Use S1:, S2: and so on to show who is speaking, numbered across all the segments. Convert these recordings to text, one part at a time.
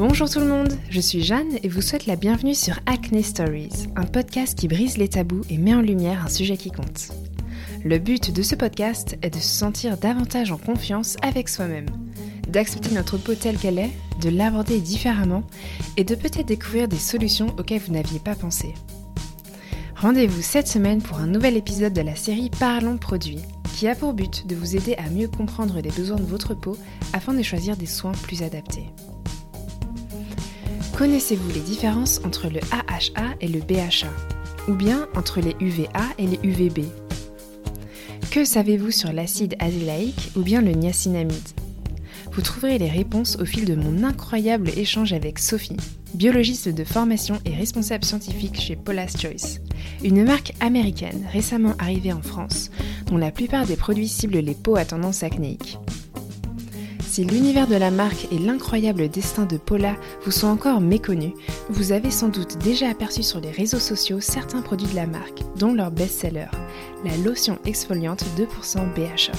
S1: Bonjour tout le monde, je suis Jeanne et vous souhaite la bienvenue sur Acne Stories, un podcast qui brise les tabous et met en lumière un sujet qui compte. Le but de ce podcast est de se sentir davantage en confiance avec soi-même, d'accepter notre peau telle qu'elle est, de l'aborder différemment et de peut-être découvrir des solutions auxquelles vous n'aviez pas pensé. Rendez-vous cette semaine pour un nouvel épisode de la série Parlons produits, qui a pour but de vous aider à mieux comprendre les besoins de votre peau afin de choisir des soins plus adaptés. Connaissez-vous les différences entre le AHA et le BHA Ou bien entre les UVA et les UVB Que savez-vous sur l'acide azélaïque ou bien le niacinamide? Vous trouverez les réponses au fil de mon incroyable échange avec Sophie, biologiste de formation et responsable scientifique chez Paula's Choice, une marque américaine récemment arrivée en France, dont la plupart des produits ciblent les peaux à tendance acnéique. Si l'univers de la marque et l'incroyable destin de Paula vous sont encore méconnus, vous avez sans doute déjà aperçu sur les réseaux sociaux certains produits de la marque, dont leur best-seller, la lotion exfoliante 2% BHA.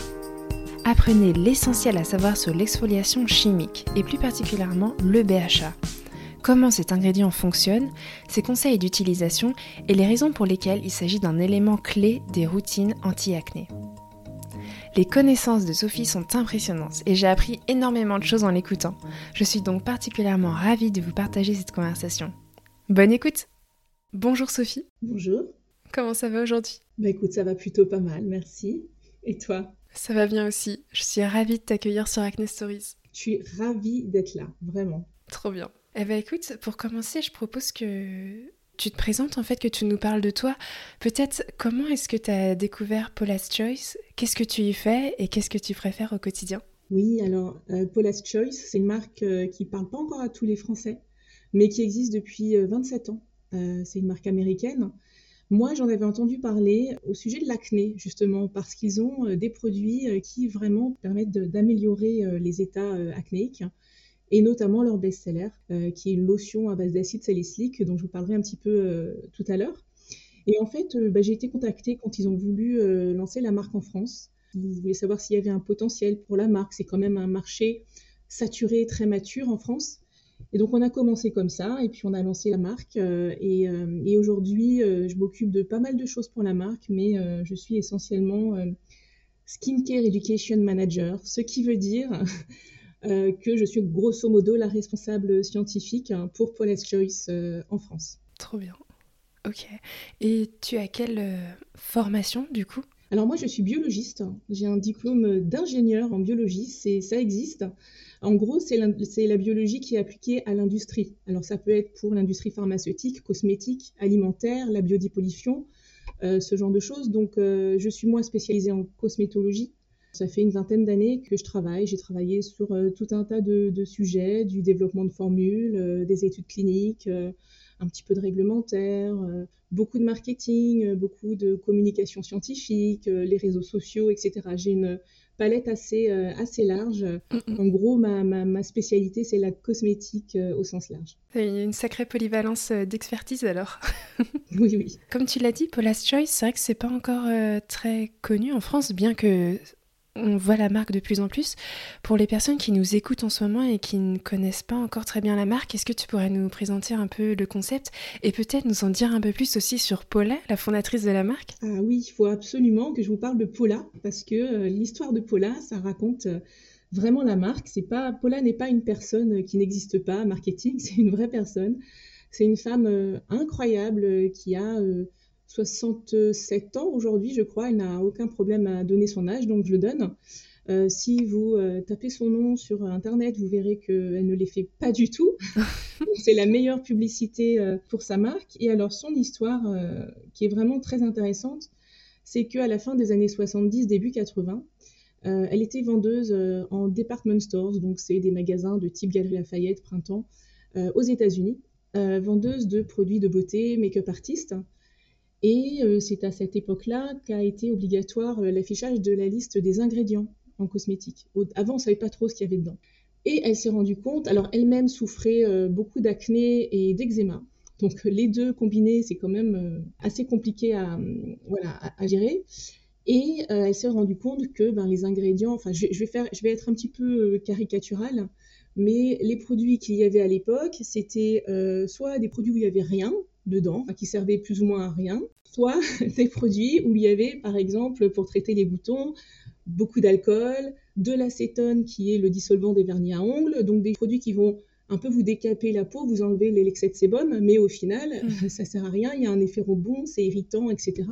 S1: Apprenez l'essentiel à savoir sur l'exfoliation chimique et plus particulièrement le BHA. Comment cet ingrédient fonctionne, ses conseils d'utilisation et les raisons pour lesquelles il s'agit d'un élément clé des routines anti-acné. Les connaissances de Sophie sont impressionnantes et j'ai appris énormément de choses en l'écoutant. Je suis donc particulièrement ravie de vous partager cette conversation. Bonne écoute Bonjour Sophie.
S2: Bonjour.
S1: Comment ça va aujourd'hui?
S2: Bah écoute, ça va plutôt pas mal, merci. Et toi?
S1: Ça va bien aussi. Je suis ravie de t'accueillir sur Acne Stories.
S2: Je suis ravie d'être là, vraiment.
S1: Trop bien. Eh bien écoute, pour commencer, je propose que tu te présentes en fait, que tu nous parles de toi. Peut-être comment est-ce que tu as découvert Paula's Choice? Qu'est-ce que tu y fais et qu'est-ce que tu préfères au quotidien?
S2: Oui, alors euh, Paula's Choice, c'est une marque euh, qui parle pas encore à tous les Français, mais qui existe depuis 27 euh, ans. C'est une marque américaine. Moi, j'en avais entendu parler au sujet de l'acné, justement, parce qu'ils ont des produits qui vraiment permettent d'améliorer les états acnéiques et notamment leur best-seller, euh, qui est une lotion à base d'acide salicylique, dont je vous parlerai un petit peu euh, tout à l'heure. Et en fait, euh, bah, j'ai été contactée quand ils ont voulu lancer la marque en France. Ils voulaient savoir s'il y avait un potentiel pour la marque. C'est quand même un marché saturé, très mature en France. Et donc on a commencé comme ça, et puis on a lancé la marque. et, et aujourd'hui, je m'occupe de pas mal de choses pour la marque, mais je suis essentiellement Skincare Education Manager, ce qui veut dire euh, que je suis grosso modo la responsable scientifique hein, pour Paula's Choice euh, en France.
S1: Trop bien. Ok. Et tu as quelle euh, formation du coup?
S2: Alors moi je suis biologiste. J'ai un diplôme d'ingénieur en biologie. C'est ça existe. En gros, c'est la, la, biologie qui est appliquée à l'industrie. Alors ça peut être pour l'industrie pharmaceutique, cosmétique, alimentaire, la biodépollution, ce genre de choses. Donc je suis moins spécialisée en cosmétologie ça fait une vingtaine d'années que je travaille. J'ai travaillé sur euh, tout un tas de, sujets, du développement de formules, euh, des études cliniques, euh, un petit peu de réglementaire, beaucoup de marketing, beaucoup de communication scientifique, les réseaux sociaux, etc. J'ai une palette assez, assez large. En gros, ma, ma, spécialité, c'est la cosmétique au sens large.
S1: Une sacrée polyvalence d'expertise alors.
S2: oui, oui.
S1: Comme tu l'as dit, Paula's Choice, c'est vrai que c'est pas encore très connu en France, bien que on voit la marque de plus en plus. Pour les personnes qui nous écoutent en ce moment et qui ne connaissent pas encore très bien la marque, est-ce que tu pourrais nous présenter un peu le concept et peut-être nous en dire un peu plus aussi sur Paula, la fondatrice de la marque?
S2: Ah oui, il faut absolument que je vous parle de Paula parce que euh, l'histoire de Paula, ça raconte euh, vraiment la marque. C'est pas Paula n'est pas une personne qui n'existe pas, marketing, c'est une vraie personne. C'est une femme euh, incroyable qui a 67 ans aujourd'hui, je crois. Elle n'a aucun problème à donner son âge, donc je le donne. Euh, si vous euh, tapez son nom sur Internet, vous verrez qu'elle ne les fait pas du tout. c'est la meilleure publicité euh, pour sa marque. Et alors, son histoire, qui est vraiment très intéressante, c'est qu'à la fin des années 70, début 80, elle était vendeuse en department stores, donc c'est des magasins de type Galerie Lafayette, Printemps, aux États-Unis, vendeuse de produits de beauté, make-up artiste. Et euh, c'est à cette époque-là qu'a été obligatoire euh, l'affichage de la liste des ingrédients en cosmétique. Avant, on ne savait pas trop ce qu'il y avait dedans. Et elle s'est rendue compte, alors elle-même souffrait euh, beaucoup d'acné et d'eczéma. Donc les deux combinés, c'est quand même assez compliqué à, gérer. Et elle s'est rendue compte que ben, les ingrédients, enfin je, vais je vais être un petit peu caricatural, Mais les produits qu'il y avait à l'époque, c'était soit des produits où il y avait rien dedans, qui servaient plus ou moins à rien, soit des produits où il y avait, par exemple, pour traiter les boutons, beaucoup d'alcool, de l'acétone qui est le dissolvant des vernis à ongles, donc des produits qui vont un peu vous décaper la peau, vous enlever l'excès de sébum, mais au final, mmh. ça sert à rien, il y a un effet rebond, c'est irritant, etc.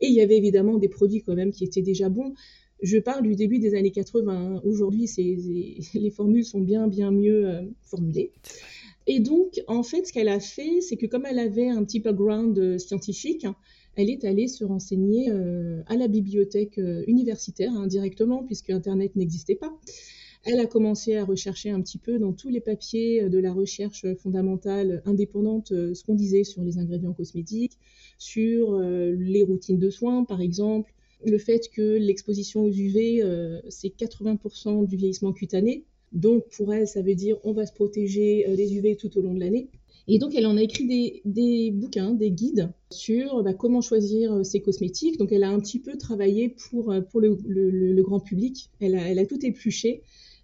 S2: Et il y avait évidemment des produits quand même qui étaient déjà bons. Je parle du début des années 80. Aujourd'hui, les formules sont bien, bien mieux euh, formulées. Et donc, en fait, ce qu'elle a fait, c'est que comme elle avait un petit background euh, scientifique, elle est allée se renseigner euh, à la bibliothèque euh, universitaire hein, directement, puisque Internet n'existait pas. Elle a commencé à rechercher un petit peu dans tous les papiers de la recherche fondamentale indépendante ce qu'on disait sur les ingrédients cosmétiques, sur les routines de soins par exemple, le fait que l'exposition aux UV, c'est 80% du vieillissement cutané. Donc pour elle, ça veut dire on va se protéger des UV tout au long de l'année. Et donc, elle en a écrit des, bouquins, des guides sur bah, comment choisir euh, ses cosmétiques. Donc, elle a un petit peu travaillé pour, euh, pour le, grand public. Elle a, tout épluché.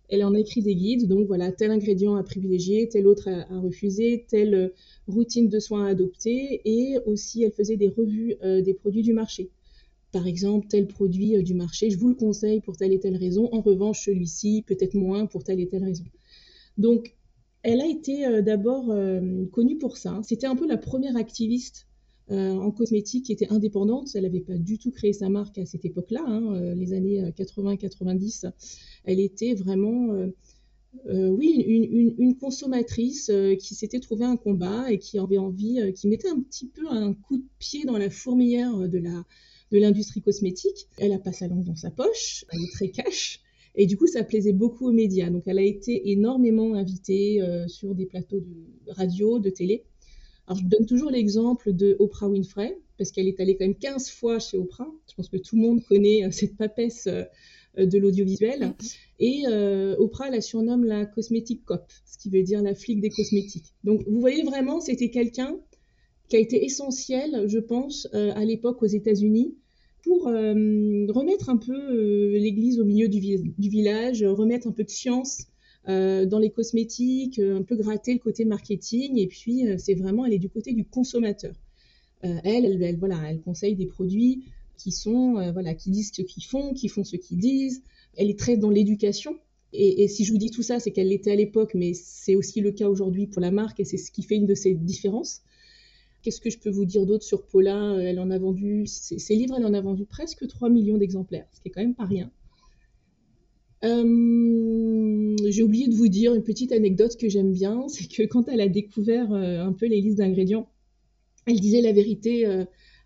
S2: Elle en a écrit des guides. Donc, voilà, tel ingrédient à privilégier, tel autre à, refuser, telle euh, routine de soins à adopter. Et aussi, elle faisait des revues des produits du marché. Par exemple, tel produit du marché, je vous le conseille pour telle et telle raison. En revanche, celui-ci, peut-être moins pour telle et telle raison. Donc, elle a été euh, d'abord euh, connue pour ça. C'était un peu la première activiste euh, en cosmétique qui était indépendante. Elle n'avait pas du tout créé sa marque à cette époque-là, hein, les années 80-90. Elle était vraiment, oui, une, consommatrice qui s'était trouvé un combat et qui avait envie, qui mettait un petit peu un coup de pied dans la fourmilière de la de l'industrie cosmétique. Elle a pas sa langue dans sa poche, elle est très cash. Et du coup, ça plaisait beaucoup aux médias. Donc, elle a été énormément invitée euh, sur des plateaux de radio, de télé. Alors, je donne toujours l'exemple de Oprah Winfrey, parce qu'elle est allée quand même 15 fois chez Oprah. Je pense que tout le monde connaît euh, cette papesse euh, de l'audiovisuel. Et Oprah la surnomme la cosmétique cop, ce qui veut dire la flic des cosmétiques. Donc, vous voyez vraiment, c'était quelqu'un qui a été essentiel, je pense, à l'époque aux États-Unis pour euh, remettre un peu euh, l'église au milieu du, village, remettre un peu de science euh, dans les cosmétiques, un peu gratter le côté marketing. Et puis, c'est vraiment, elle est du côté du consommateur. Elle, elle, voilà, elle conseille des produits qui sont, voilà, qui disent ce qu'ils font, qui font ce qu'ils disent. Elle est très dans l'éducation. Et, et, si je vous dis tout ça, c'est qu'elle l'était à l'époque, mais c'est aussi le cas aujourd'hui pour la marque et c'est ce qui fait une de ses différences. Qu'est-ce que je peux vous dire d'autre sur Paula Elle en a vendu, ses, livres, elle en a vendu presque 3 millions d'exemplaires, ce qui est quand même pas rien. Euh, j'ai oublié de vous dire une petite anecdote que j'aime bien, c'est que quand elle a découvert euh, un peu les listes d'ingrédients, elle disait la vérité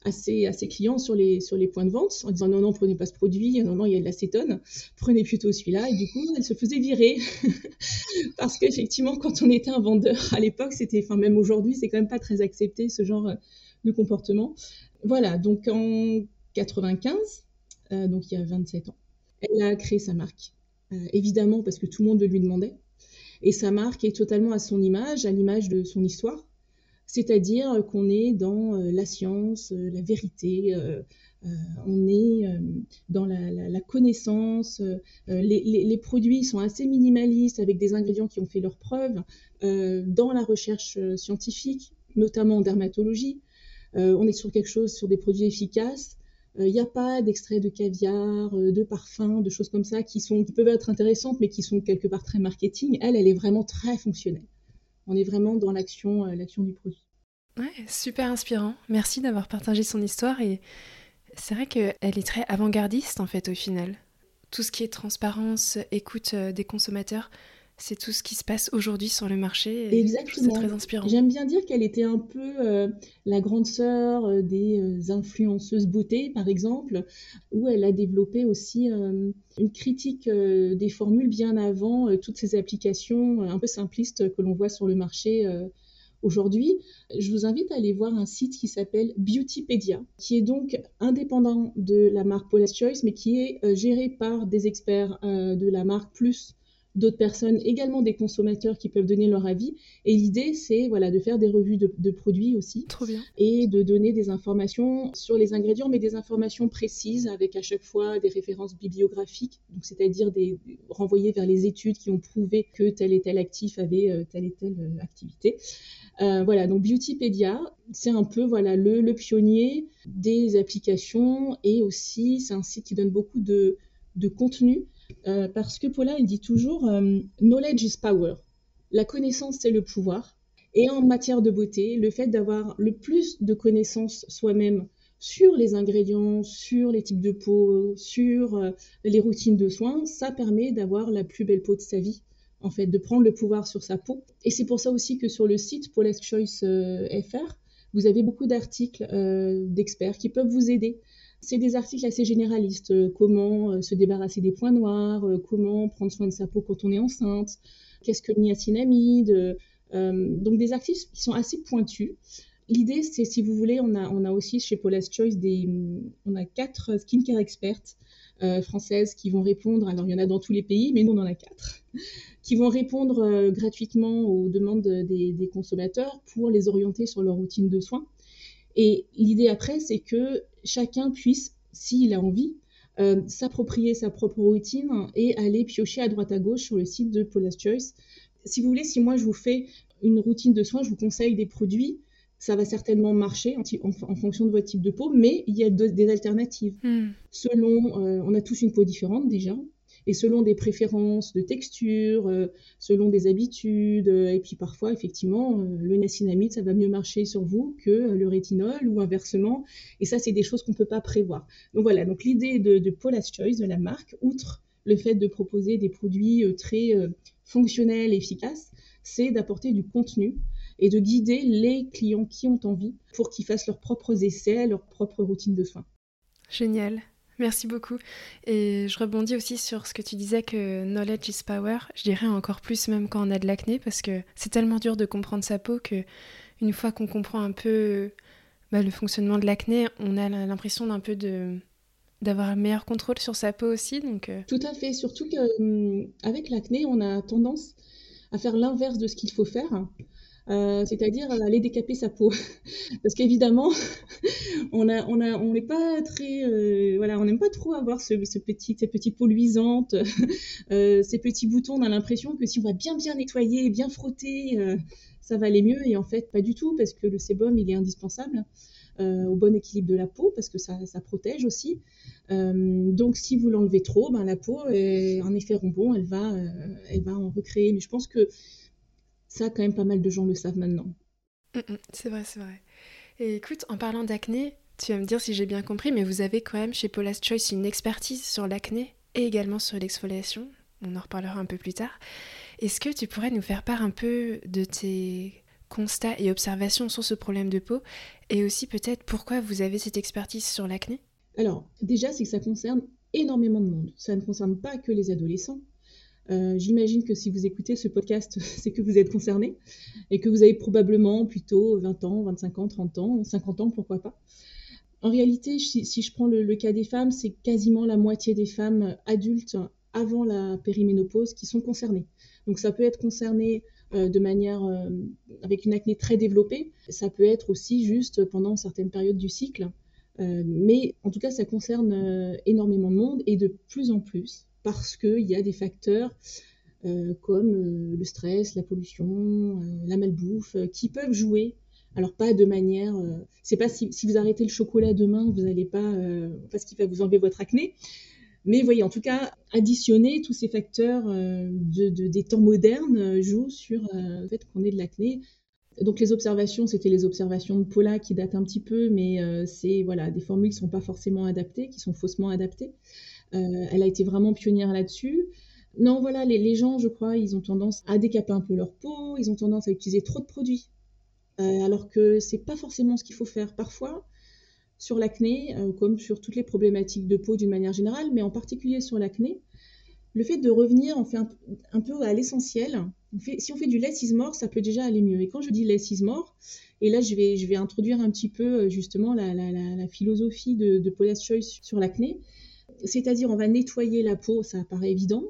S2: euh, à ses, clients sur les, points de vente en disant non, non, prenez pas ce produit, non, non, il y a de l'acétone, prenez plutôt celui-là. Et du coup, elle se faisait virer. Parce qu'effectivement, quand on était un vendeur à l'époque, c'était, enfin, même aujourd'hui, c'est quand même pas très accepté ce genre de comportement. Voilà, donc en 95, euh, donc il y a 27 ans, elle a créé sa marque. Euh, évidemment, parce que tout le monde lui demandait. Et sa marque est totalement à son image, à l'image de son histoire c'est-à-dire qu'on est dans euh, la science, euh, la vérité, euh, on est dans la, connaissance. Les, produits sont assez minimalistes avec des ingrédients qui ont fait leurs preuves dans la recherche scientifique, notamment en dermatologie. on est sur quelque chose, sur des produits efficaces. Il n'y a pas d'extrait de caviar, de parfum, de choses comme ça qui, qui peuvent être intéressantes, mais qui sont quelque part très marketing. Elle, elle est vraiment très fonctionnelle on est vraiment dans l'action euh, l'action du produit.
S1: Ouais, super inspirant. Merci d'avoir partagé son histoire et c'est vrai qu'elle est très avant-gardiste en fait au final. Tout ce qui est transparence, écoute euh, des consommateurs, c'est tout ce qui se passe aujourd'hui sur le marché.
S2: Exactement. C'est très inspirant. J'aime bien dire qu'elle était un peu euh, la grande sœur euh, des euh, influenceuses beauté, par exemple, où elle a développé aussi une critique des formules bien avant toutes ces applications un peu simplistes que l'on voit sur le marché aujourd'hui. Je vous invite à aller voir un site qui s'appelle Beautypedia, qui est donc indépendant de la marque Paula's Choice, mais qui est géré par des experts de la marque plus d'autres personnes, également des consommateurs qui peuvent donner leur avis. Et l'idée, c'est voilà, de faire des revues de, produits aussi.
S1: Trop bien.
S2: Et de donner des informations sur les ingrédients, mais des informations précises avec à chaque fois des références bibliographiques, donc c'est-à-dire des, renvoyer vers les études qui ont prouvé que tel et tel actif avait euh, telle et telle euh, activité. Euh, voilà, donc Beautypedia, c'est un peu voilà le, le, pionnier des applications et aussi c'est un site qui donne beaucoup de, de contenu euh, parce que Paula, elle dit toujours euh, Knowledge is power. La connaissance, c'est le pouvoir. Et en matière de beauté, le fait d'avoir le plus de connaissances soi-même sur les ingrédients, sur les types de peau, sur euh, les routines de soins, ça permet d'avoir la plus belle peau de sa vie, en fait, de prendre le pouvoir sur sa peau. Et c'est pour ça aussi que sur le site Paula's Choice FR, vous avez beaucoup d'articles d'experts qui peuvent vous aider c'est des articles assez généralistes. Euh, comment euh, se débarrasser des points noirs, euh, comment prendre soin de sa peau quand on est enceinte, qu'est-ce que le niacinamide. donc des articles qui sont assez pointus. L'idée, c'est si vous voulez, on a, aussi chez Paula's Choice des, on a quatre skincare expertes françaises qui vont répondre. Alors il y en a dans tous les pays, mais nous on en a quatre qui vont répondre gratuitement aux demandes des, des, consommateurs pour les orienter sur leur routine de soins. Et l'idée après, c'est que chacun puisse, s'il a envie, euh, s'approprier sa propre routine et aller piocher à droite à gauche sur le site de Paula's Choice. Si vous voulez, si moi je vous fais une routine de soins, je vous conseille des produits, ça va certainement marcher en, fonction de votre type de peau, mais il y a des alternatives. Hmm. Selon, euh, on a tous une peau différente déjà, et selon des préférences de texture, euh, selon des habitudes, euh, et puis parfois, effectivement, euh, le niacinamide, ça va mieux marcher sur vous que le rétinol ou inversement. Et ça, c'est des choses qu'on ne peut pas prévoir. Donc voilà, donc l'idée de, de Paula's Choice, de la marque, outre le fait de proposer des produits très fonctionnels et efficaces, c'est d'apporter du contenu et de guider les clients qui ont envie pour qu'ils fassent leurs propres essais, leurs propres routines de soins.
S1: Génial. Merci beaucoup. Et je rebondis aussi sur ce que tu disais que knowledge is power. Je dirais encore plus même quand on a de l'acné parce que c'est tellement dur de comprendre sa peau que une fois qu'on comprend un peu bah, le fonctionnement de l'acné, on a l'impression d'un peu de d'avoir un meilleur contrôle sur sa peau aussi. Donc euh.
S2: Tout à fait. Surtout qu'avec hum, l'acné, on a tendance à faire l'inverse de ce qu'il faut faire. Euh, c'est-à-dire aller décaper sa peau. Parce qu'évidemment, on on on n'est pas très, euh, voilà, on n'aime pas trop avoir ce, petit, ces petites peaux luisantes, euh, ces petits boutons. On a l'impression que si on va bien bien nettoyer, bien frotter, ça va aller mieux. Et en fait, pas du tout, parce que le sébum, il est indispensable. au bon équilibre de la peau parce que ça, ça protège aussi. donc si vous l'enlevez trop, ben, la peau en effet ronbon, elle va, elle va en recréer. Mais je pense que ça, quand même, pas mal de gens le savent maintenant.
S1: Mm, mm, c'est vrai, c'est vrai. Et écoute, en parlant d'acné, tu vas me dire si j'ai bien compris, mais vous avez quand même chez Paula's Choice une expertise sur l'acné et également sur l'exfoliation. On en reparlera un peu plus tard. Est-ce que tu pourrais nous faire part un peu de tes constats et observations sur ce problème de peau et aussi peut-être pourquoi vous avez cette expertise sur l'acné?
S2: Alors, déjà, c'est que ça concerne énormément de monde. Ça ne concerne pas que les adolescents, euh, j'imagine que si vous écoutez ce podcast, c'est que vous êtes concerné et que vous avez probablement plutôt 20 ans, 25 ans, 30 ans, 50 ans, pourquoi pas. En réalité, si, je prends le, cas des femmes, c'est quasiment la moitié des femmes adultes avant la périménopause qui sont concernées. Donc ça peut être concerné euh, de manière euh, avec une acné très développée, ça peut être aussi juste pendant certaines périodes du cycle. mais en tout cas, ça concerne énormément de monde et de plus en plus parce qu'il y a des facteurs euh, comme euh, le stress, la pollution, euh, la malbouffe, qui peuvent jouer. Alors pas de manière, c'est pas si, vous arrêtez le chocolat demain, vous n'allez pas, parce qu'il va vous enlever votre acné. Mais voyez, en tout cas, additionner tous ces facteurs de, des temps modernes jouent sur le fait qu'on ait de l'acné. Donc les observations, c'était les observations de Paula qui datent un petit peu, mais c'est voilà, des formules qui sont pas forcément adaptées, qui sont faussement adaptées. Euh, elle a été vraiment pionnière là-dessus. Non, voilà, les, gens, je crois, ils ont tendance à décaper un peu leur peau, ils ont tendance à utiliser trop de produits, euh, alors que c'est pas forcément ce qu'il faut faire. Parfois, sur l'acné, euh, comme sur toutes les problématiques de peau d'une manière générale, mais en particulier sur l'acné, le fait de revenir on fait un, peu à l'essentiel. si on fait du less is more, ça peut déjà aller mieux. Et quand je dis less is more, et là je vais, je vais introduire un petit peu justement la, philosophie de, de Choice sur l'acné, c'est-à-dire on va nettoyer la peau, ça paraît évident,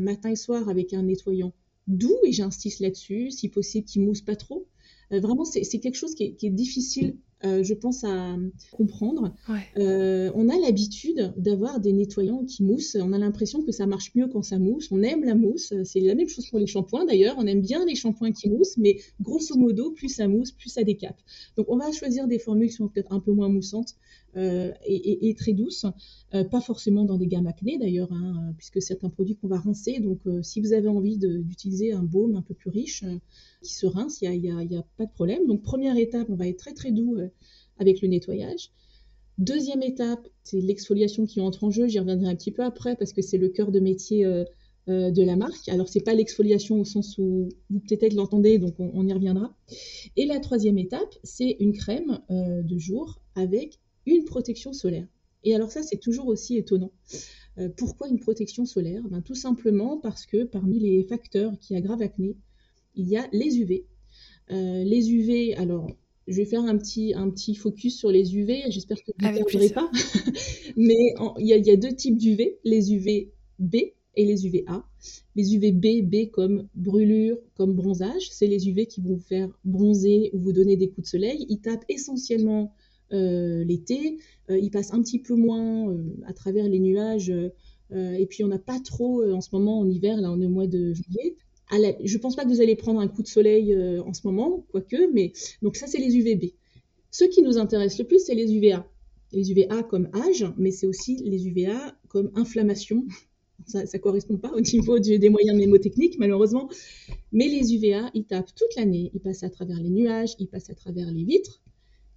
S2: matin et soir avec un nettoyant doux, et j'insiste là-dessus, si possible qui mousse pas trop. vraiment, c'est quelque chose qui est difficile euh, je pense, à comprendre. Euh, on a l'habitude d'avoir des nettoyants qui moussent. On a l'impression que ça marche mieux quand ça mousse. On aime la mousse. C'est la même chose pour les shampoings d'ailleurs. On aime bien les shampoings qui moussent, mais grosso modo, plus ça mousse, plus ça décape. Donc on va choisir des formules qui sont peut-être un peu moins moussantes euh, et, très douces. pas forcément dans des gammes acné d'ailleurs, hein, puisque c'est un produit qu'on va rincer. Donc si vous avez envie d'utiliser un baume un peu plus riche, qui se rince, il n'y a, pas de problème. Donc première étape, on va être très très doux euh, avec le nettoyage. Deuxième étape, c'est l'exfoliation qui entre en jeu. J'y reviendrai un petit peu après parce que c'est le cœur de métier euh, euh, de la marque. Alors c'est pas l'exfoliation au sens où vous peut-être l'entendez, donc on, y reviendra. Et la troisième étape, c'est une crème de jour avec une protection solaire. Et alors ça, c'est toujours aussi étonnant. pourquoi une protection solaire? Ben, Tout simplement parce que parmi les facteurs qui aggravent l'acné, il y a les UV. Euh, les UV, alors je vais faire un petit, un petit focus sur les UV, j'espère que vous ne perdrez pas. Mais il, y a, deux types d'UV, les UV B et les UVA. Les UVB, B comme brûlure, comme bronzage, c'est les UV qui vont vous faire bronzer ou vous donner des coups de soleil. Ils tapent essentiellement euh, l'été, euh, ils passent un petit peu moins à travers les nuages. et puis on n'a pas trop en ce moment en hiver, là on est au mois de juillet, je ne pense pas que vous allez prendre un coup de soleil euh, en ce moment, quoique, mais donc ça, c'est les UVB. Ce qui nous intéresse le plus, c'est les UVA. Les UVA comme âge, mais c'est aussi les UVA comme inflammation. Ça ne correspond pas au niveau des moyens mnémotechniques, malheureusement. Mais les UVA, ils tapent toute l'année. Ils passent à travers les nuages, ils passent à travers les vitres.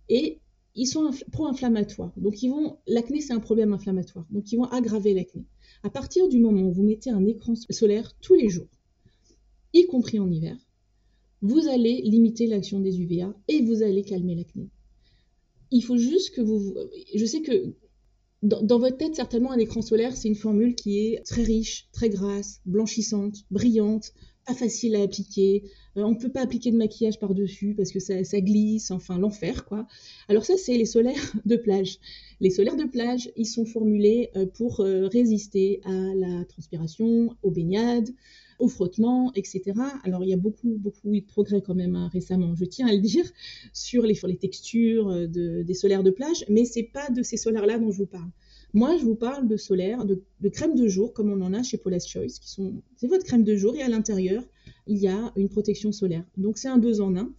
S2: Et ils sont pro-inflammatoires. Donc, ils vont, l'acné, c'est un problème inflammatoire. Donc, ils vont aggraver l'acné. À partir du moment où vous mettez un écran solaire tous les jours, y compris en hiver, vous allez limiter l'action des UVA et vous allez calmer l'acné. Il faut juste que vous... Je sais que dans, votre tête, certainement, un écran solaire, c'est une formule qui est très riche, très grasse, blanchissante, brillante, pas facile à appliquer. Euh, on ne peut pas appliquer de maquillage par-dessus parce que ça, glisse, enfin l'enfer, quoi. Alors ça, c'est les solaires de plage. Les solaires de plage, ils sont formulés euh, pour euh, résister à la transpiration, aux baignades, au frottement, etc. Alors il y a beaucoup, beaucoup de progrès quand même hein, récemment, je tiens à le dire, sur les, textures des solaires de plage, mais c'est pas de ces solaires-là dont je vous parle. Moi, je vous parle de solaire, de, crème de jour, comme on en a chez Paula's Choice, qui sont, c'est votre crème de jour et à l'intérieur, il y a une protection solaire. Donc c'est un deux en un.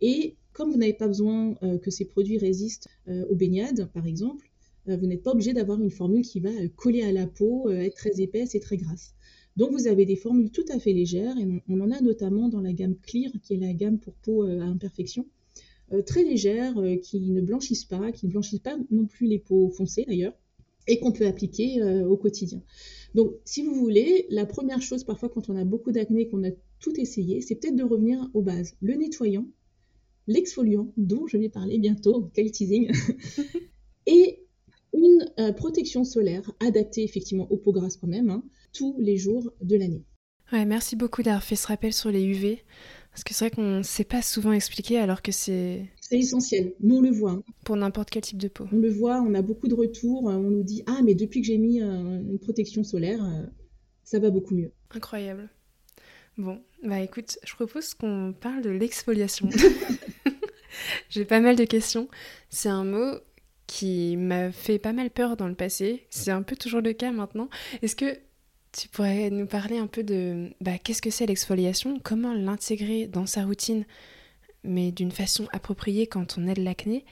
S2: Et comme vous n'avez pas besoin euh, que ces produits résistent euh, aux baignades, par exemple, vous n'êtes pas obligé d'avoir une formule qui va coller à la peau, être très épaisse et très grasse. Donc vous avez des formules tout à fait légères, et on, en a notamment dans la gamme Clear, qui est la gamme pour peau euh, à imperfection, euh, très légères, euh, qui ne blanchissent pas, qui ne blanchissent pas non plus les peaux foncées d'ailleurs, et qu'on peut appliquer au quotidien. Donc si vous voulez, la première chose parfois quand on a beaucoup d'acné, qu'on a tout essayé, c'est peut-être de revenir aux bases. Le nettoyant, l'exfoliant, dont je vais parler bientôt, quel teasing, et une protection solaire adaptée effectivement aux peaux grasses quand même, hein, tous les jours de l'année.
S1: Ouais, merci beaucoup d'avoir fait ce rappel sur les UV. Parce que c'est vrai qu'on ne sait pas souvent expliquer alors que c'est...
S2: C'est essentiel, nous on le voit. Hein.
S1: Pour n'importe quel type de peau.
S2: On le voit, on a beaucoup de retours, on nous dit « Ah mais depuis que j'ai mis euh, une protection solaire, euh, ça va beaucoup mieux. »
S1: Incroyable. Bon, bah écoute, je propose qu'on parle de l'exfoliation. j'ai pas mal de questions. C'est un mot qui m'a fait pas mal peur dans le passé. C'est un peu toujours le cas maintenant. Est-ce que tu pourrais nous parler un peu de bah, qu'est-ce que c'est l'exfoliation, comment l'intégrer dans sa routine, mais d'une façon appropriée quand on a de l'acné,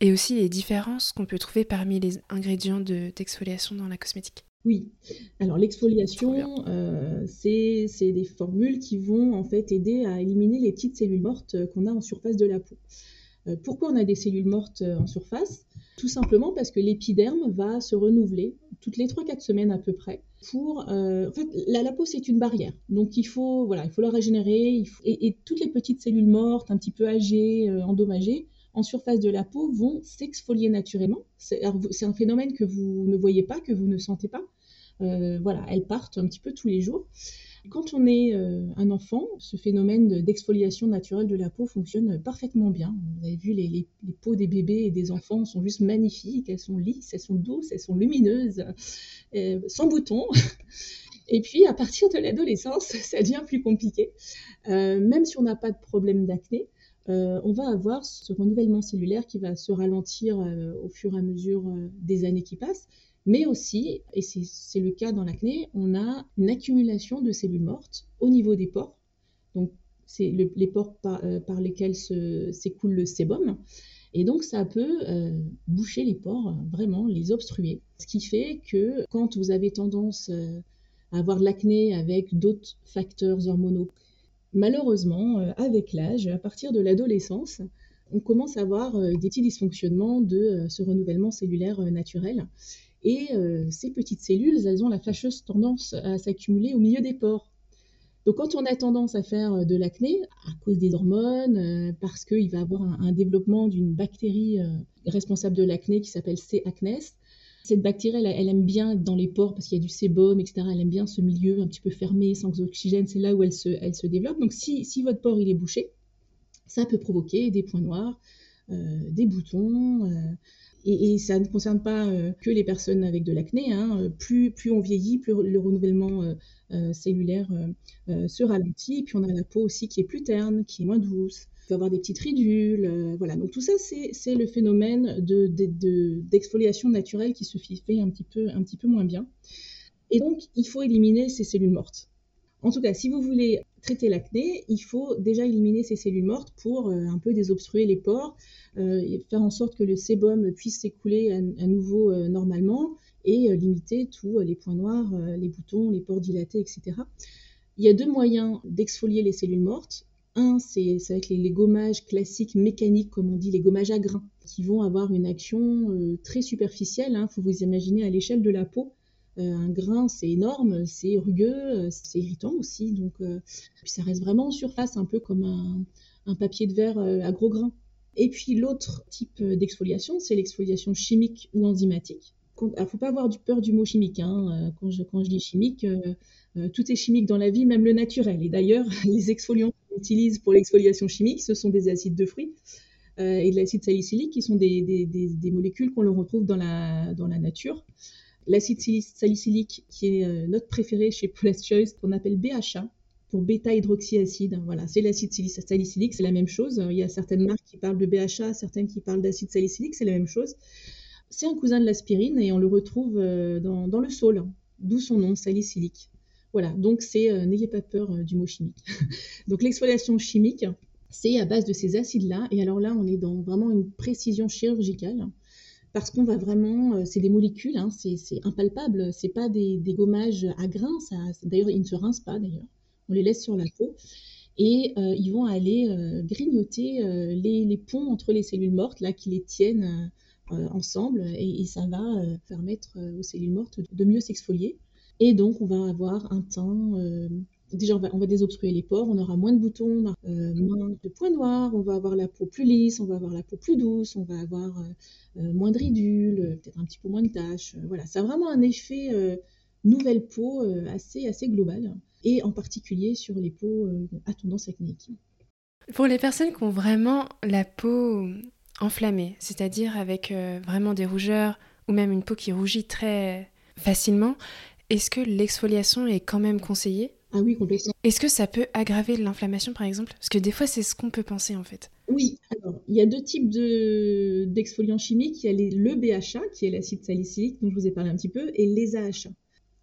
S1: et aussi les différences qu'on peut trouver parmi les ingrédients d'exfoliation dans la cosmétique.
S2: Oui, alors l'exfoliation, euh, c'est des formules qui vont en fait aider à éliminer les petites cellules mortes euh, qu'on a en surface de la peau. Euh, pourquoi on a des cellules mortes en surface? Tout simplement parce que l'épiderme va se renouveler toutes les 3-4 semaines à peu près pour euh, en fait la, peau c'est une barrière. Donc il faut voilà il faut la régénérer et, toutes les petites cellules mortes un petit peu âgées euh, endommagées en surface de la peau vont s'exfolier naturellement. C'est un phénomène que vous ne voyez pas que vous ne sentez pas. Euh, voilà elles partent un petit peu tous les jours Quand on est euh, un enfant, ce phénomène d'exfoliation naturelle de la peau fonctionne parfaitement bien. Vous avez vu, les, peaux des bébés et des enfants sont juste magnifiques, elles sont lisses, elles sont douces, elles sont lumineuses, euh, sans boutons. Et puis, à partir de l'adolescence, ça devient plus compliqué. Euh, même si on n'a pas de problème d'acné, on va avoir ce renouvellement cellulaire qui va se ralentir au fur et à mesure des années qui passent. Mais aussi, et c'est le cas dans l'acné, on a une accumulation de cellules mortes au niveau des pores. Donc, c'est les pores euh, par, lesquels s'écoule le sébum. Et donc, ça peut euh, boucher les pores, vraiment les obstruer. Ce qui fait que quand vous avez tendance euh, à avoir de l'acné avec d'autres facteurs hormonaux, malheureusement, avec l'âge, à partir de l'adolescence, on commence à avoir des petits dysfonctionnements de ce renouvellement cellulaire naturel. Et euh, ces petites cellules, elles ont la fâcheuse tendance à s'accumuler au milieu des pores. Donc quand on a tendance à faire euh, de l'acné, à cause des hormones, euh, parce qu'il va avoir un, développement d'une bactérie responsable de l'acné qui s'appelle C. acnes, cette bactérie, elle, aime bien dans les pores parce qu'il y a du sébum, etc. Elle aime bien ce milieu un petit peu fermé, sans oxygène. C'est là où elle se, développe. Donc si, votre pore il est bouché, ça peut provoquer des points noirs, des boutons, et, ça ne concerne pas euh, que les personnes avec de l'acné. Hein. Plus, plus on vieillit, plus le renouvellement euh, euh, cellulaire se ralentit. Et puis on a la peau aussi qui est plus terne, qui est moins douce. Il peut avoir des petites ridules. voilà. Donc tout ça, c'est le phénomène d'exfoliation de, naturelle qui se fait un petit peu moins bien. Et donc, il faut éliminer ces cellules mortes. En tout cas, si vous voulez traiter l'acné, il faut déjà éliminer ces cellules mortes pour un peu désobstruer les pores, euh, faire en sorte que le sébum puisse s'écouler à, nouveau euh, normalement et euh, limiter tous les points noirs, les boutons, les pores dilatés, etc. Il y a deux moyens d'exfolier les cellules mortes. Un, c'est avec les, gommages classiques mécaniques, comme on dit, les gommages à grains, qui vont avoir une action très superficielle. Il hein. faut vous imaginer à l'échelle de la peau. Un grain, c'est énorme, c'est rugueux, c'est irritant aussi. Donc, puis ça reste vraiment en surface, un peu comme un, papier de verre à gros grains. Et puis l'autre type d'exfoliation, c'est l'exfoliation chimique ou enzymatique. Il ne faut pas avoir du peur du mot chimique. Hein. Euh, quand, je, quand, dis chimique, euh, euh, tout est chimique dans la vie, même le naturel. Et d'ailleurs, les exfoliants qu'on utilise pour l'exfoliation chimique, ce sont des acides de fruits et de l'acide salicylique, qui sont des, molécules qu'on retrouve dans la nature. L'acide salicylique, qui est notre préféré chez Paula's Choice, qu'on appelle BHA, pour bêta-hydroxyacide. Voilà, c'est l'acide salicylique, c'est la même chose. Il y a certaines marques qui parlent de BHA, certaines qui parlent d'acide salicylique, c'est la même chose. C'est un cousin de l'aspirine et on le retrouve euh, dans, le sol, d'où son nom, salicylique. Voilà, donc c'est, euh, n'ayez pas peur euh, du mot chimique. donc l'exfoliation chimique, c'est à base de ces acides-là. Et alors là, on est dans vraiment une précision chirurgicale parce qu'on va vraiment, c'est des molécules, hein, c'est, impalpable, c'est pas des, gommages à grains, d'ailleurs ils ne se rincent pas d'ailleurs. On les laisse sur la peau et euh, ils vont aller euh, grignoter euh, les, ponts entre les cellules mortes là qui les tiennent ensemble et, ça va permettre aux cellules mortes de mieux s'exfolier. Et donc on va avoir un teint déjà on va, désobstruer les pores, on aura moins de boutons, moins de points noirs, on va avoir la peau plus lisse, on va avoir la peau plus douce, on va avoir moins de ridules, peut-être un petit peu moins de taches. voilà, ça a vraiment un effet nouvelle peau assez, assez global et en particulier sur les peaux euh, à tendance acnéique.
S1: Pour les personnes qui ont vraiment la peau enflammée, c'est-à-dire avec euh, vraiment des rougeurs ou même une peau qui rougit très facilement, est-ce que l'exfoliation est quand même conseillée?
S2: Ah oui, complètement.
S1: Est-ce que ça peut aggraver l'inflammation par exemple? Parce que des fois c'est ce qu'on peut penser en fait.
S2: Oui, alors il y a deux types d'exfoliants chimiques. Il y a le BHA qui est l'acide salicylique dont je vous ai parlé un petit peu et les AHA.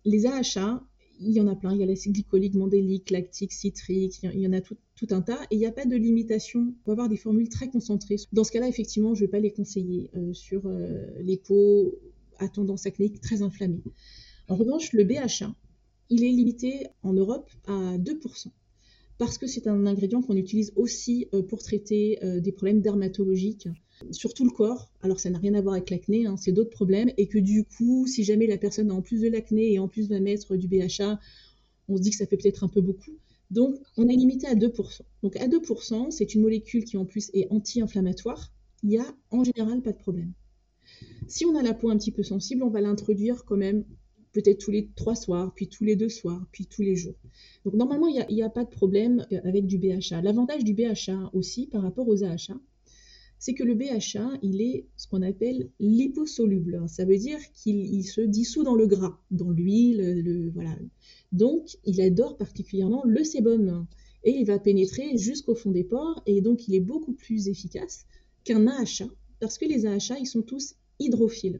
S2: Les AHA, il y en a plein. Il y a l'acide glycolique, mandélique, lactique, citrique, il y en a tout, un tas. Et il n'y a pas de limitation. On va avoir des formules très concentrées. Dans ce cas-là, effectivement, je ne vais pas les conseiller euh, sur euh, les peaux à tendance acnéique très inflammées. En revanche, le BHA, il est limité en Europe à 2% parce que c'est un ingrédient qu'on utilise aussi euh, pour traiter des problèmes dermatologiques sur tout le corps. Alors ça n'a rien à voir avec l'acné, hein, c'est d'autres problèmes. Et que du coup, si jamais la personne a en plus de l'acné et en plus va mettre du BHA, on se dit que ça fait peut-être un peu beaucoup. Donc on est limité à 2%. Donc à 2%, c'est une molécule qui en plus est anti-inflammatoire. Il n'y a en général pas de problème. Si on a la peau un petit peu sensible, on va l'introduire quand même peut-être tous les trois soirs, puis tous les deux soirs, puis tous les jours. Donc normalement, il n'y a, pas de problème avec du BHA. L'avantage du BHA aussi par rapport aux AHA, c'est que le BHA, il est ce qu'on appelle liposoluble. Ça veut dire qu'il se dissout dans le gras, dans l'huile, le, voilà. Donc, il adore particulièrement le sébum et il va pénétrer jusqu'au fond des pores et donc il est beaucoup plus efficace qu'un AHA parce que les AHA, ils sont tous hydrophiles.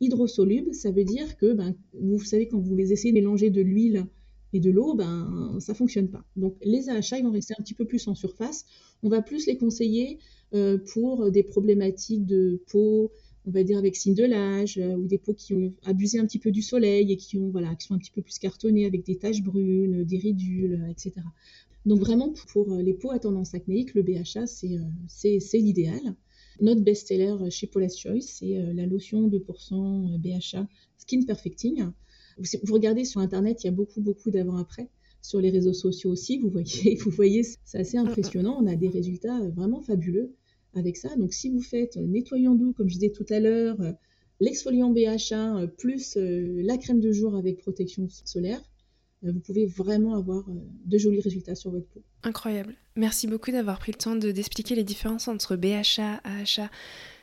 S2: Hydrosolubles, ça veut dire que, ben, vous savez, quand vous les essayez de mélanger de l'huile et de l'eau, ben, ça fonctionne pas. Donc les AHA, ils vont rester un petit peu plus en surface. On va plus les conseiller euh, pour des problématiques de peau, on va dire avec signe de l'âge, euh, ou des peaux qui ont abusé un petit peu du soleil et qui, ont, voilà, qui sont un petit peu plus cartonnées avec des taches brunes, des ridules, etc. Donc vraiment, pour les peaux à tendance acnéique, le BHA, euh, c'est l'idéal. Notre best-seller chez Paula's Choice, c'est la lotion 2% BHA Skin Perfecting. Vous regardez sur Internet, il y a beaucoup, beaucoup d'avant-après sur les réseaux sociaux aussi. Vous voyez, vous voyez c'est assez impressionnant. On a des résultats euh, vraiment fabuleux avec ça. Donc, si vous faites nettoyant doux, comme je disais tout à l'heure, euh, l'exfoliant BH1 euh, plus la crème de jour avec protection solaire, vous pouvez vraiment avoir de jolis résultats sur votre peau.
S1: Incroyable. Merci beaucoup d'avoir pris le temps d'expliquer les différences entre BHA, AHA.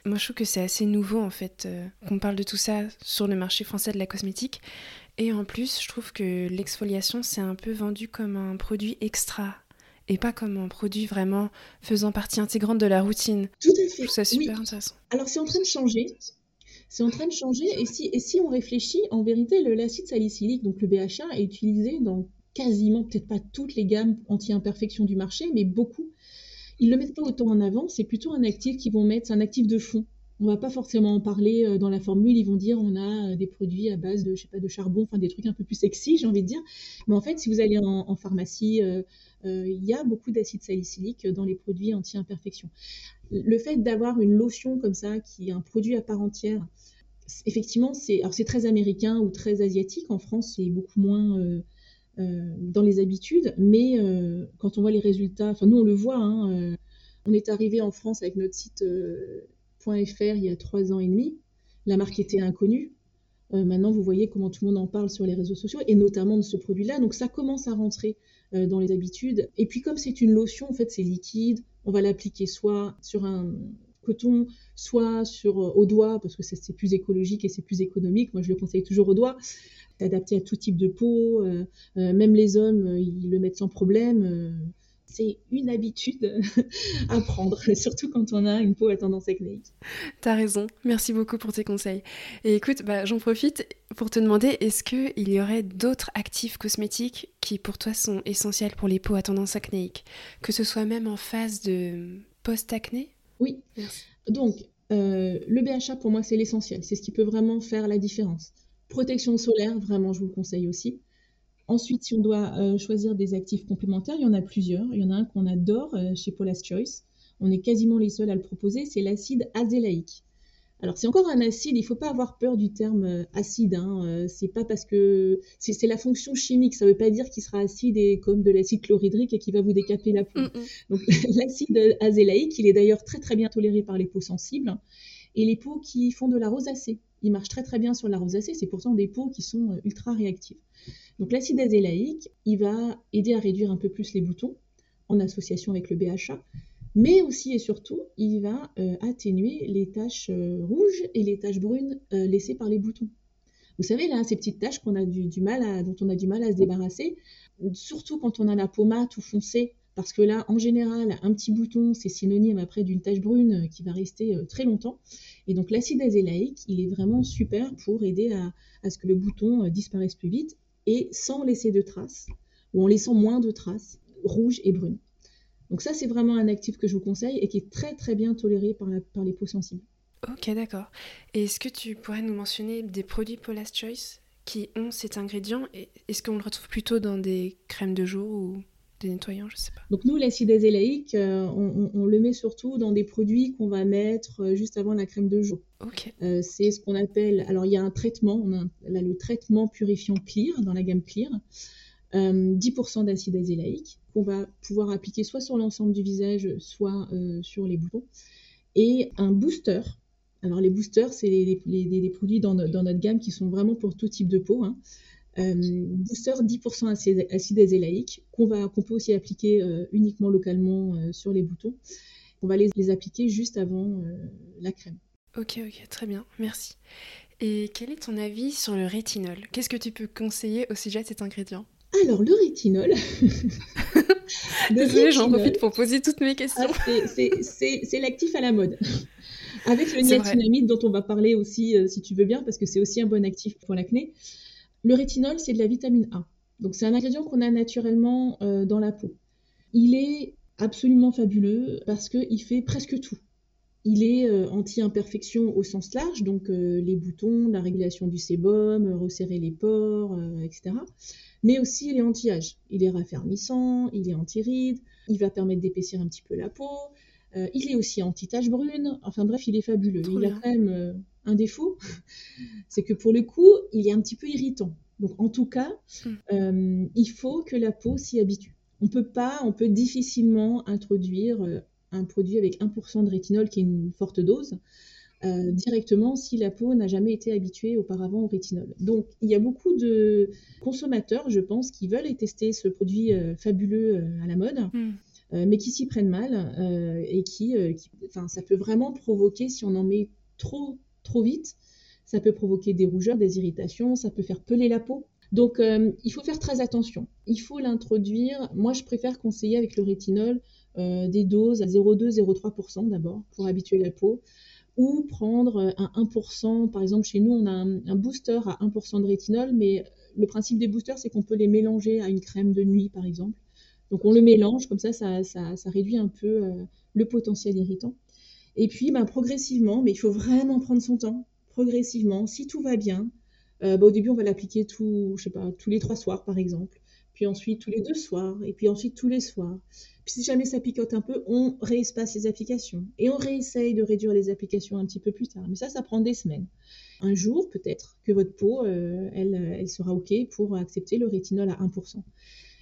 S1: Moi, je trouve que c'est assez nouveau en fait qu'on parle de tout ça sur le marché français de la cosmétique. Et en plus, je trouve que l'exfoliation, c'est un peu vendu comme un produit extra et pas comme un produit vraiment faisant partie intégrante de la routine.
S2: Tout à fait.
S1: C'est super intéressant.
S2: Alors, c'est en train de changer. C'est en train de changer. Et si, et si on réfléchit, en vérité, l'acide salicylique, donc le BHA, est utilisé dans quasiment, peut-être pas toutes les gammes anti-imperfection du marché, mais beaucoup. Ils ne le mettent pas autant en avant. C'est plutôt un actif qu'ils vont mettre, c'est un actif de fond on va pas forcément en parler euh, dans la formule. Ils vont dire on a euh, des produits à base de, je sais pas, de charbon, enfin des trucs un peu plus sexy, j'ai envie de dire. Mais en fait, si vous allez en, pharmacie, euh, il y a beaucoup d'acide salicylique dans les produits anti-imperfection. Le fait d'avoir une lotion comme ça, qui est un produit à part entière, effectivement, c'est alors c'est très américain ou très asiatique. En France, c'est beaucoup moins dans les habitudes. Mais quand on voit les résultats, enfin nous on le voit. Hein, on est arrivé en France avec notre site il y a trois ans et demi. La marque était inconnue. Euh, maintenant, vous voyez comment tout le monde en parle sur les réseaux sociaux et notamment de ce produit-là. Donc, ça commence à rentrer euh, dans les habitudes. Et puis, comme c'est une lotion, en fait, c'est liquide. On va l'appliquer soit sur un coton, soit sur euh, au doigt parce que c'est plus écologique et c'est plus économique. Moi, je le conseille toujours au doigt. C'est adapté à tout type de peau. même les hommes, ils le mettent sans problème c'est une habitude à prendre, surtout quand on a une peau à tendance acnéique.
S1: T'as raison, merci beaucoup pour tes conseils. Et écoute, bah, j'en profite pour te demander, est-ce qu'il y aurait d'autres actifs cosmétiques qui pour toi sont essentiels pour les peaux à tendance acnéique? Que ce soit même en phase de post-acné?
S2: Oui. Donc, euh, le BHA pour moi c'est l'essentiel, c'est ce qui peut vraiment faire la différence. Protection solaire, vraiment je vous le conseille aussi. Ensuite, si on doit euh, choisir des actifs complémentaires, il y en a plusieurs. Il y en a un qu'on adore euh, chez Paula's Choice. On est quasiment les seuls à le proposer, c'est l'acide azélaïque. Alors c'est encore un acide, il ne faut pas avoir peur du terme euh, acide. Hein. c'est pas parce que c'est la fonction chimique, ça ne veut pas dire qu'il sera acide et comme de l'acide chlorhydrique et qu'il va vous décaper la peau. Donc l'acide azélaïque, il est d'ailleurs très très bien toléré par les peaux sensibles et les peaux qui font de la rosacée. Il marche très très bien sur la rosacée, c'est pourtant des peaux qui sont ultra réactives. Donc l'acide azélaïque, il va aider à réduire un peu plus les boutons en association avec le BHA, mais aussi et surtout, il va euh, atténuer les taches euh, rouges et les taches brunes euh, laissées par les boutons. Vous savez là, ces petites taches dont on a du mal à se débarrasser, surtout quand on a la peau mate ou foncée, parce que là, en général, un petit bouton, c'est synonyme après d'une tache brune qui va rester très longtemps. Et donc l'acide azélaïque, il est vraiment super pour aider à ce que le bouton disparaisse plus vite et sans laisser de traces, ou en laissant moins de traces, rouges et brunes. Donc ça, c'est vraiment un actif que je vous conseille et qui est très très bien toléré par, par les peaux sensibles.
S1: Ok, d'accord. Et est-ce que tu pourrais nous mentionner des produits Paula's Choice qui ont cet ingrédient Est-ce qu'on le retrouve plutôt dans des crèmes de jour ou des nettoyants, je sais pas.
S2: Donc nous, l'acide azélaïque, euh, on, le met surtout dans des produits qu'on va mettre euh, juste avant la crème de jour.
S1: Ok.
S2: Euh, c'est ce qu'on appelle, alors il y a un traitement, on a, le traitement purifiant Clear dans la gamme Clear, 10% d'acide azélaïque qu'on va pouvoir appliquer soit sur l'ensemble du visage, soit sur les boutons, et un booster Alors les boosters, c'est les, produits dans, notre gamme qui sont vraiment pour tout type de peau. Hein. booster 10% acide, azélaïque qu'on peut aussi appliquer uniquement localement sur les boutons. On va les appliquer juste avant la crème.
S1: Ok, ok, très bien, merci. Et quel est ton avis sur le rétinol? Qu'est-ce que tu peux conseiller au sujet de cet ingrédient?
S2: Alors, le rétinol.
S1: Désolée, j'en profite pour poser toutes mes questions.
S2: Ah, c'est l'actif à la mode. Avec le niacinamide dont on va parler aussi, euh, si tu veux bien, parce que c'est aussi un bon actif pour l'acné. Le rétinol, c'est de la vitamine A. Donc, c'est un ingrédient qu'on a naturellement euh, dans la peau. Il est absolument fabuleux parce qu'il fait presque tout. Il est euh, anti-imperfection au sens large, donc euh, les boutons, la régulation du sébum, euh, resserrer les pores, etc. Mais aussi il est anti-âge. Il est raffermissant, il est anti-rides, il va permettre d'épaissir un petit peu la peau. il est aussi anti-tache brune. Enfin bref, il est fabuleux. il a quand même un défaut, c'est que pour le coup, il est un petit peu irritant. Donc en tout cas, hmm. il faut que la peau s'y habitue. On peut pas, on peut difficilement introduire un produit avec 1% de rétinol, qui est une forte dose, euh, directement si la peau n'a jamais été habituée auparavant au rétinol. Donc il y a beaucoup de consommateurs, je pense, qui veulent tester ce produit euh, fabuleux euh, à la mode. Hmm. mais qui s'y prennent mal et qui, enfin, ça peut vraiment provoquer, si on en met trop, trop vite, ça peut provoquer des rougeurs, des irritations, ça peut faire peler la peau. Donc, il faut faire très attention. Il faut l'introduire. Moi, je préfère conseiller avec le rétinol des doses à 0,2-0,3% d'abord pour habituer la peau, ou prendre un 1%, par exemple chez nous on a un, booster à 1% de rétinol, mais le principe des boosters c'est qu'on peut les mélanger à une crème de nuit par exemple. Donc on le mélange, comme ça ça, ça, réduit un peu euh, le potentiel irritant. Et puis ben, progressivement, mais il faut vraiment prendre son temps, progressivement, si tout va bien, euh, ben, au début on va l'appliquer tous les trois soirs par exemple, puis ensuite tous les deux soirs, et puis ensuite tous les soirs. Puis si jamais ça picote un peu, on réespace les applications. Et on réessaye de réduire les applications un petit peu plus tard. Mais ça, ça prend des semaines. Un jour, peut-être, que votre peau, euh, elle, elle sera OK pour accepter le rétinol à 1%.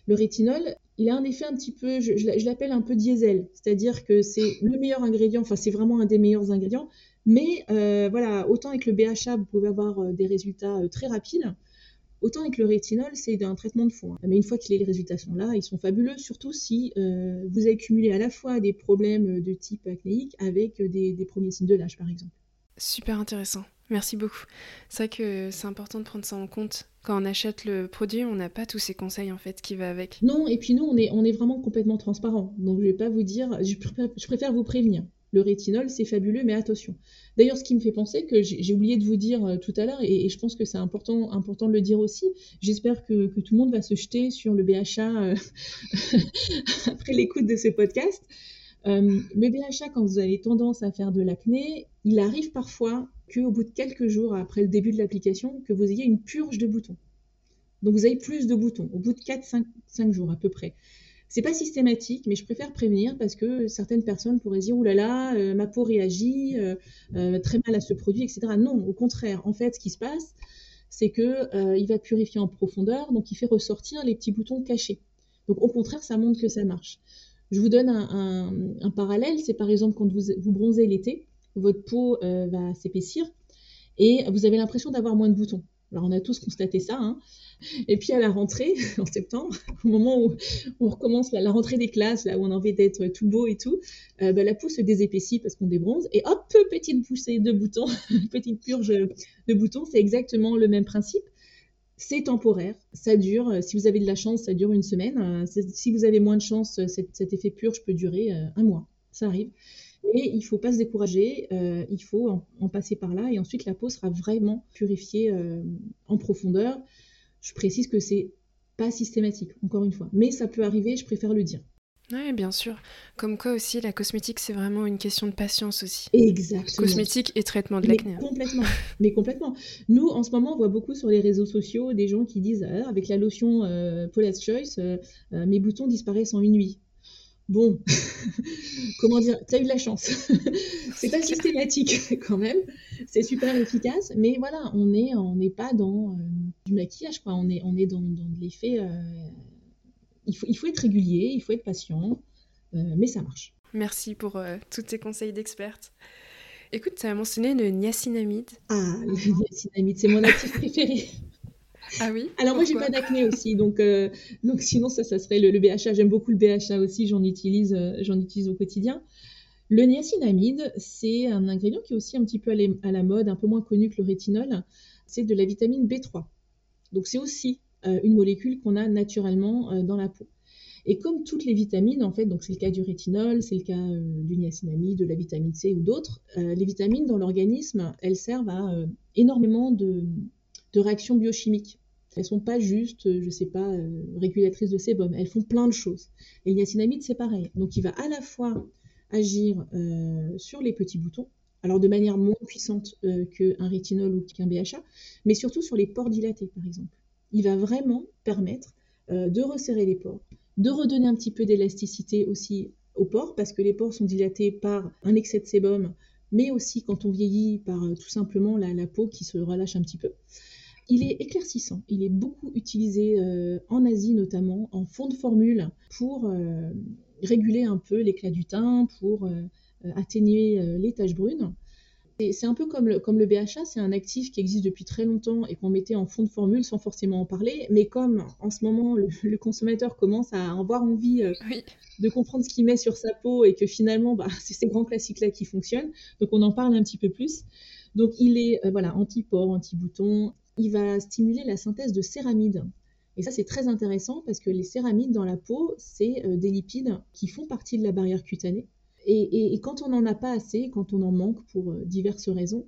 S2: Le rétinol, il a un effet un petit peu, je, l'appelle un peu diesel, c'est-à-dire que c'est le meilleur ingrédient, enfin c'est vraiment un des meilleurs ingrédients, mais euh, voilà, autant avec le BHA, vous pouvez avoir euh, des résultats très rapides, Autant avec le rétinol, c'est un traitement de fond. Hein. Mais une fois que les résultats sont là, ils sont fabuleux, surtout si euh, vous avez cumulé à la fois des problèmes de type acnéique avec des, premiers signes de l'âge, par exemple.
S1: Super intéressant. Merci beaucoup. C'est vrai que c'est important de prendre ça en compte. Quand on achète le produit, on n'a pas tous ces conseils en fait qui va avec.
S2: Non, et puis nous, on est, on est vraiment complètement transparent. Donc je vais pas vous dire, je préfère vous prévenir le rétinol, c'est fabuleux, mais attention. D'ailleurs, ce qui me fait penser que j'ai oublié de vous dire euh, tout à l'heure, et, je pense que c'est important, de le dire aussi, j'espère que, tout le monde va se jeter sur le BHA euh, après l'écoute de ce podcast. Euh, le BHA, quand vous avez tendance à faire de l'acné, il arrive parfois qu'au bout de quelques jours après le début de l'application, que vous ayez une purge de boutons. Donc vous avez plus de boutons, au bout de 4-5 jours à peu près. C'est pas systématique, mais je préfère prévenir parce que certaines personnes pourraient dire oh là là, euh, ma peau réagit euh, euh, très mal à ce produit, etc. Non, au contraire. En fait, ce qui se passe, c'est que il va purifier en profondeur, donc il fait ressortir les petits boutons cachés. Donc au contraire, ça montre que ça marche. Je vous donne un, parallèle, c'est par exemple quand vous, vous bronzez l'été, votre peau va s'épaissir et vous avez l'impression d'avoir moins de boutons. Alors on a tous constaté ça. Hein. Et puis à la rentrée, en septembre, au moment où on recommence la, rentrée des classes, là où on a envie d'être tout beau et tout, euh, bah, la peau se désépaissit parce qu'on débronze. Et hop, petite poussée de boutons, petite purge de boutons, c'est exactement le même principe. C'est temporaire, ça dure. Euh, si vous avez de la chance, ça dure une semaine. Euh, si vous avez moins de chance, cet, effet purge peut durer un mois. Ça arrive. Et il ne faut pas se décourager, il faut en, passer par là et ensuite la peau sera vraiment purifiée en profondeur. Je précise que c'est pas systématique, encore une fois. Mais ça peut arriver, je préfère le dire.
S1: Oui, bien sûr. Comme quoi aussi, la cosmétique, c'est vraiment une question de patience aussi.
S2: Exactement.
S1: Cosmétique et traitement de l'acné.
S2: Complètement. Mais complètement. Nous, en ce moment, on voit beaucoup sur les réseaux sociaux des gens qui disent ah, avec la lotion euh, Paula's Choice, euh, euh, mes boutons disparaissent en une nuit. Bon, comment dire, tu as eu de la chance. c'est pas systématique quand même, c'est super efficace, mais voilà, on n'est on n'est pas dans euh, du maquillage, quoi. On est, on est dans, dans de l'effet. Euh, il, faut, il faut être régulier, il faut être patient, euh, mais ça marche.
S1: Merci pour tous tes conseils d'experte. écoute, tu as mentionné le niacinamide.
S2: Ah, le niacinamide, c'est mon actif préféré.
S1: Ah oui
S2: Alors moi, j'ai pas d'acné aussi, donc, euh, donc sinon, ça, ça serait le, BHA. J'aime beaucoup le BHA aussi, j'en utilise, euh, j'en utilise au quotidien. Le niacinamide, c'est un ingrédient qui est aussi un petit peu à la mode, un peu moins connu que le rétinol. C'est de la vitamine B3. Donc c'est aussi euh, une molécule qu'on a naturellement dans la peau. Et comme toutes les vitamines, en fait, donc c'est le cas du rétinol, c'est le cas du niacinamide, de la vitamine C ou d'autres, les vitamines dans l'organisme, elles servent à énormément de, de réactions biochimiques. Elles sont pas juste, je sais pas, euh, régulatrices de sébum. Elles font plein de choses. Et le c'est pareil. Donc, il va à la fois agir euh, sur les petits boutons, alors de manière moins puissante euh, qu'un rétinol ou qu'un BHA, mais surtout sur les pores dilatés, par exemple. Il va vraiment permettre de resserrer les pores, de redonner un petit peu d'élasticité aussi aux pores, parce que les pores sont dilatés par un excès de sébum, mais aussi quand on vieillit par tout simplement la peau qui se relâche un petit peu. Il est éclaircissant. Il est beaucoup utilisé euh, en Asie notamment, en fond de formule, pour euh, réguler un peu l'éclat du teint, pour euh, atténuer les taches brunes. C'est un peu comme le, comme le BHA, c'est un actif qui existe depuis très longtemps et qu'on mettait en fond de formule sans forcément en parler. Mais comme en ce moment le, consommateur commence à avoir envie de comprendre ce qu'il met sur sa peau et que finalement bah, c'est ces grands classiques-là qui fonctionnent, donc on en parle un petit peu plus. Donc il est voilà anti-pore, anti-bouton, il va stimuler la synthèse de céramides. Et ça, c'est très intéressant parce que les céramides dans la peau, c'est euh, des lipides qui font partie de la barrière cutanée. Et, quand on n'en a pas assez, quand on en manque pour euh, diverses raisons,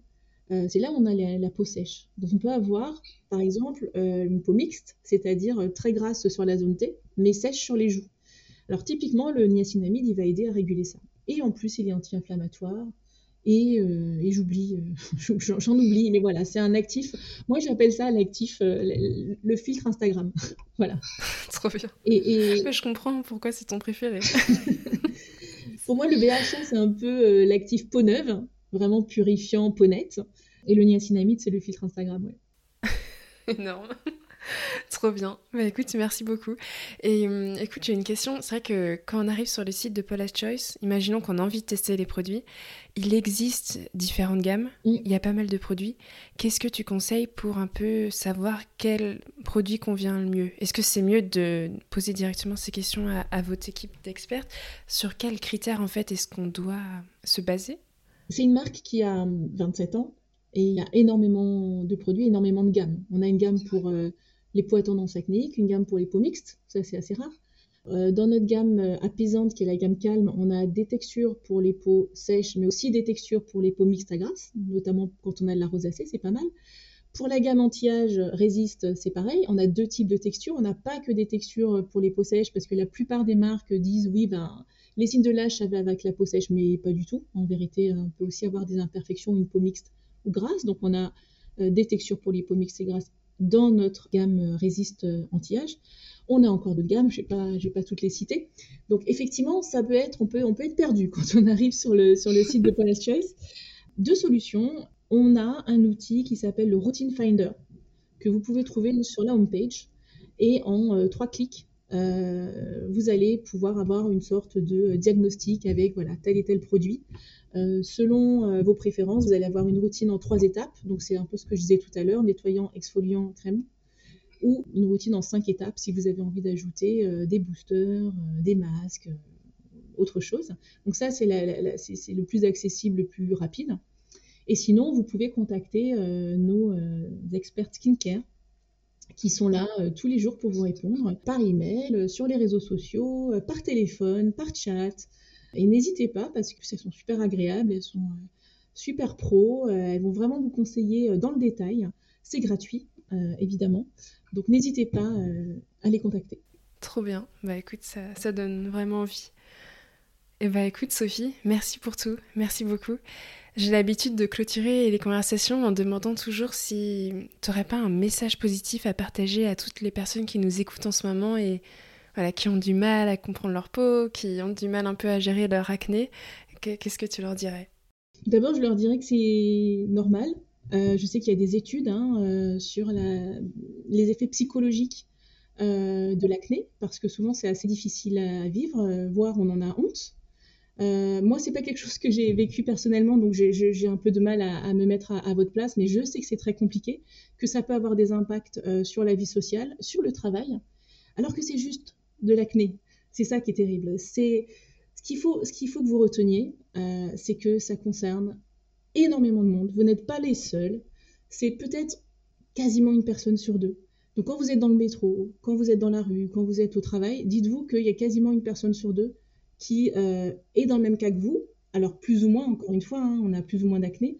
S2: euh, c'est là où on a la, peau sèche. Donc on peut avoir, par exemple, une peau mixte, c'est-à-dire très grasse sur la zone T, mais sèche sur les joues. Alors typiquement, le niacinamide, il va aider à réguler ça. Et en plus, il est anti-inflammatoire, euh, et, j'oublie, euh, j'en oublie, mais voilà, c'est un actif. Moi, j'appelle ça l'actif, euh, le, filtre Instagram. voilà.
S1: Trop bien. Et, je comprends pourquoi c'est ton préféré.
S2: Pour moi, le BHA, c'est un peu l'actif peau neuve, vraiment purifiant, peau nette. Et le niacinamide, c'est le filtre Instagram, ouais.
S1: Énorme. Trop bien. Bah, écoute, merci beaucoup. Et hum, écoute, j'ai une question. C'est vrai que quand on arrive sur le site de Paula's Choice, imaginons qu'on a envie de tester les produits. Il existe différentes gammes. Il y a pas mal de produits. Qu'est-ce que tu conseilles pour un peu savoir quel produit convient le mieux? Est-ce que c'est mieux de poser directement ces questions à, à votre équipe d'experts Sur quels critères, en fait, est-ce qu'on doit se baser?
S2: C'est une marque qui a 27 ans et il y a énormément de produits, énormément de gammes. On a une gamme pour euh, les peaux à tendance acnéique, une gamme pour les peaux mixtes, ça c'est assez rare. Euh, dans notre gamme euh, apaisante, qui est la gamme calme, on a des textures pour les peaux sèches, mais aussi des textures pour les peaux mixtes à grasse, notamment quand on a de la rosacée, c'est pas mal. Pour la gamme anti-âge résiste, c'est pareil. On a deux types de textures. On n'a pas que des textures pour les peaux sèches, parce que la plupart des marques disent oui, ben, les signes de l'âge, avec la peau sèche, mais pas du tout. En vérité, on peut aussi avoir des imperfections, une peau mixte ou grasse. Donc, on a euh, des textures pour les peaux mixtes et grasses dans notre gamme résiste euh, anti-âge. On a encore d'autres gammes, je ne vais, pas toutes les citer. Donc effectivement, ça peut être, on peut, être perdu quand on arrive sur le, site de Paula's Choice. Deux solutions. On a un outil qui s'appelle le Routine Finder, que vous pouvez trouver sur la home page. Et en euh, trois clics, vous allez pouvoir avoir une sorte de diagnostic avec voilà, tel et tel produit. Euh, selon euh, vos préférences, vous allez avoir une routine en trois étapes. Donc c'est un peu ce que je disais tout à l'heure, nettoyant, exfoliant, crème. Ou une routine en cinq étapes si vous avez envie d'ajouter euh, des boosters, des masques, autre chose. Donc ça, c'est le plus accessible, le plus rapide. Et sinon, vous pouvez contacter nos experts skincare qui sont là tous les jours pour vous répondre par email, sur les réseaux sociaux, par téléphone, par chat. Et n'hésitez pas parce que elles sont super agréables, elles sont euh, super pro, euh, elles vont vraiment vous conseiller euh, dans le détail. C'est gratuit, évidemment. Donc n'hésitez pas à les contacter.
S1: Trop bien. Bah écoute, ça, ça donne vraiment envie. Et eh bah écoute Sophie, merci pour tout, merci beaucoup. J'ai l'habitude de clôturer les conversations en demandant toujours si tu n'aurais pas un message positif à partager à toutes les personnes qui nous écoutent en ce moment et voilà, qui ont du mal à comprendre leur peau, qui ont du mal un peu à gérer leur acné. Qu'est-ce que tu leur dirais?
S2: D'abord, je leur dirais que c'est normal. Euh, je sais qu'il y a des études hein, euh, sur les effets psychologiques euh, de l'acné, parce que souvent c'est assez difficile à vivre, voire on en a honte. Euh, moi, c'est pas quelque chose que j'ai vécu personnellement, donc j'ai un peu de mal à, me mettre à, votre place, mais je sais que c'est très compliqué, que ça peut avoir des impacts euh, sur la vie sociale, sur le travail, alors que c'est juste de l'acné. C'est ça qui est terrible. C'est ce qu'il faut, ce qu'il faut que vous reteniez, euh, c'est que ça concerne énormément de monde. Vous n'êtes pas les seuls. C'est peut-être quasiment une personne sur deux. Donc quand vous êtes dans le métro, quand vous êtes dans la rue, quand vous êtes au travail, dites-vous qu'il y a quasiment une personne sur deux qui euh, est dans le même cas que vous, alors plus ou moins, encore une fois, hein, on a plus ou moins d'acné,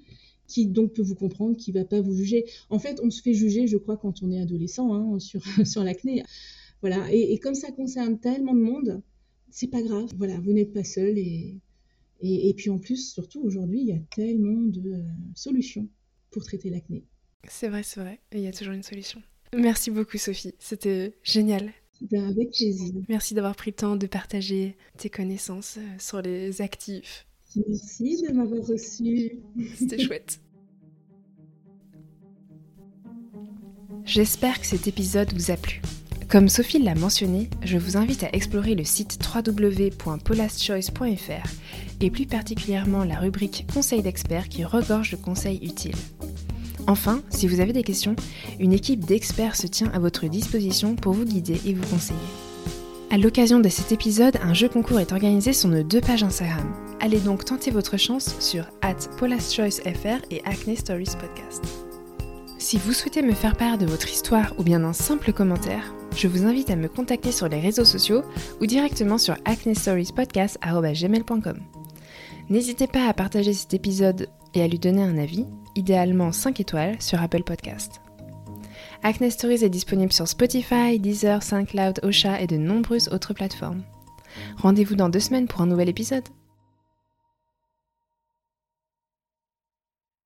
S2: qui donc peut vous comprendre, qui va pas vous juger. En fait, on se fait juger, je crois, quand on est adolescent hein, sur, sur l'acné. Voilà, et, comme ça concerne tellement de monde, c'est pas grave. Voilà, vous n'êtes pas seul et, et, puis en plus, surtout aujourd'hui, il y a tellement de euh, solutions pour traiter l'acné.
S1: C'est vrai, c'est vrai, il y a toujours une solution. Merci beaucoup Sophie, c'était génial.
S2: Ben, avec plaisir.
S1: Merci d'avoir pris le temps de partager tes connaissances euh, sur les actifs.
S2: Merci de m'avoir reçu.
S1: C'était chouette. J'espère que cet épisode vous a plu. Comme Sophie l'a mentionné, je vous invite à explorer le site www.polaschoice.fr et plus particulièrement la rubrique Conseils d'experts qui regorge de conseils utiles. Enfin, si vous avez des questions, une équipe d'experts se tient à votre disposition pour vous guider et vous conseiller. À l'occasion de cet épisode, un jeu concours est organisé sur nos deux pages Instagram. Allez donc tenter votre chance sur at FR et Acne Stories Podcast. Si vous souhaitez me faire part de votre histoire ou bien d'un simple commentaire, je vous invite à me contacter sur les réseaux sociaux ou directement sur acnestoriespodcast.gmail.com. N'hésitez pas à partager cet épisode et à lui donner un avis, idéalement 5 étoiles sur Apple Podcast. Acne Stories est disponible sur Spotify, Deezer, SoundCloud, Osha et de nombreuses autres plateformes. Rendez-vous dans deux semaines pour un nouvel épisode.